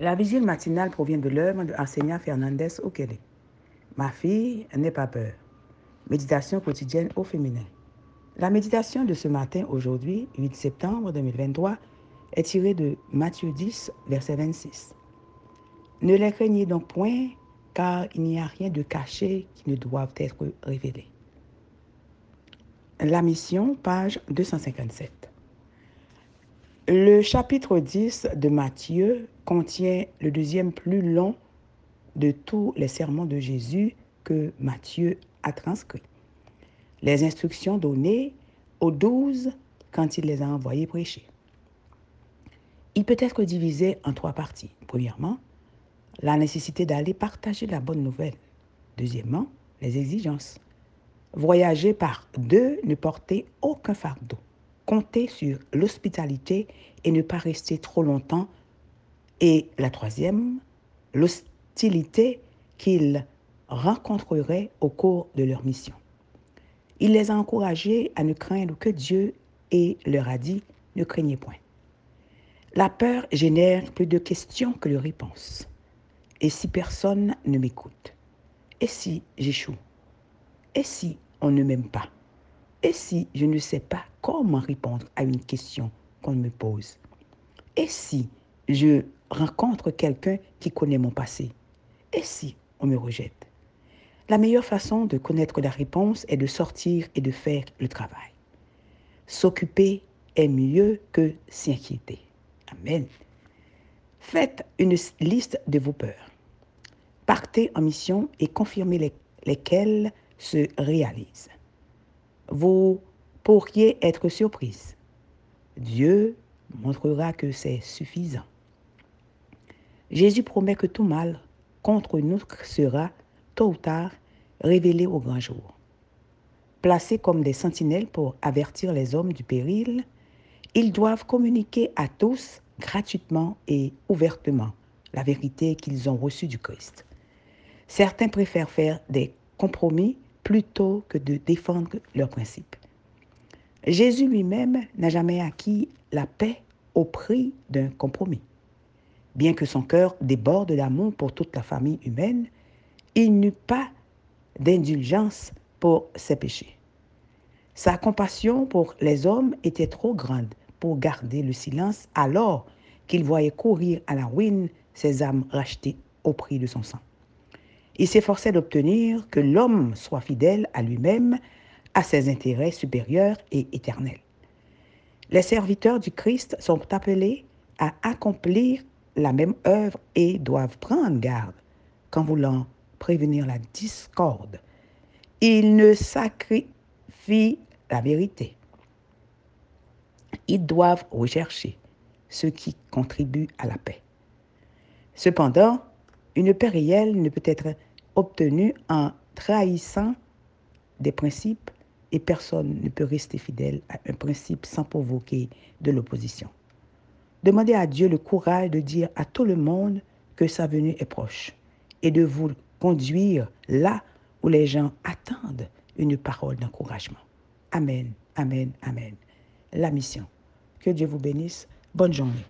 La vigile matinale provient de l'œuvre de Arsenia Fernandez Okele. Ma fille, n'aie pas peur. Méditation quotidienne au féminin. La méditation de ce matin, aujourd'hui, 8 septembre 2023, est tirée de Matthieu 10, verset 26. Ne les craignez donc point, car il n'y a rien de caché qui ne doive être révélé. La mission, page 257. Le chapitre 10 de Matthieu contient le deuxième plus long de tous les sermons de Jésus que Matthieu a transcrits. Les instructions données aux douze quand il les a envoyés prêcher. Il peut être divisé en trois parties. Premièrement, la nécessité d'aller partager la bonne nouvelle. Deuxièmement, les exigences. Voyager par deux, ne porter aucun fardeau. Compter sur l'hospitalité et ne pas rester trop longtemps. Et la troisième, l'hostilité qu'ils rencontreraient au cours de leur mission. Il les a encouragés à ne craindre que Dieu et leur a dit, ne craignez point. La peur génère plus de questions que de réponses. Et si personne ne m'écoute? Et si j'échoue? Et si on ne m'aime pas? Et si je ne sais pas comment répondre à une question qu'on me pose? Et si je rencontre quelqu'un qui connaît mon passé? Et si on me rejette? La meilleure façon de connaître la réponse est de sortir et de faire le travail. S'occuper est mieux que s'inquiéter. Amen. Faites une liste de vos peurs. Partez en mission et confirmez les, lesquelles se réalisent. Vous pourriez être surprise. Dieu montrera que c'est suffisant. Jésus promet que tout mal contre nous sera, tôt ou tard, révélé au grand jour. Placés comme des sentinelles pour avertir les hommes du péril, ils doivent communiquer à tous gratuitement et ouvertement la vérité qu'ils ont reçue du Christ. Certains préfèrent faire des compromis plutôt que de défendre leurs principes. Jésus lui-même n'a jamais acquis la paix au prix d'un compromis. Bien que son cœur déborde d'amour pour toute la famille humaine, il n'eut pas d'indulgence pour ses péchés. Sa compassion pour les hommes était trop grande pour garder le silence alors qu'il voyait courir à la ruine ses âmes rachetées au prix de son sang. Il s'efforçait d'obtenir que l'homme soit fidèle à lui-même, à ses intérêts supérieurs et éternels. Les serviteurs du Christ sont appelés à accomplir la même œuvre et doivent prendre garde qu'en voulant prévenir la discorde. Ils ne sacrifient la vérité. Ils doivent rechercher ce qui contribue à la paix. Cependant, une paix réelle ne peut être obtenue en trahissant des principes et personne ne peut rester fidèle à un principe sans provoquer de l'opposition. Demandez à Dieu le courage de dire à tout le monde que sa venue est proche et de vous conduire là où les gens attendent une parole d'encouragement. Amen, amen, amen. La mission. Que Dieu vous bénisse. Bonne journée.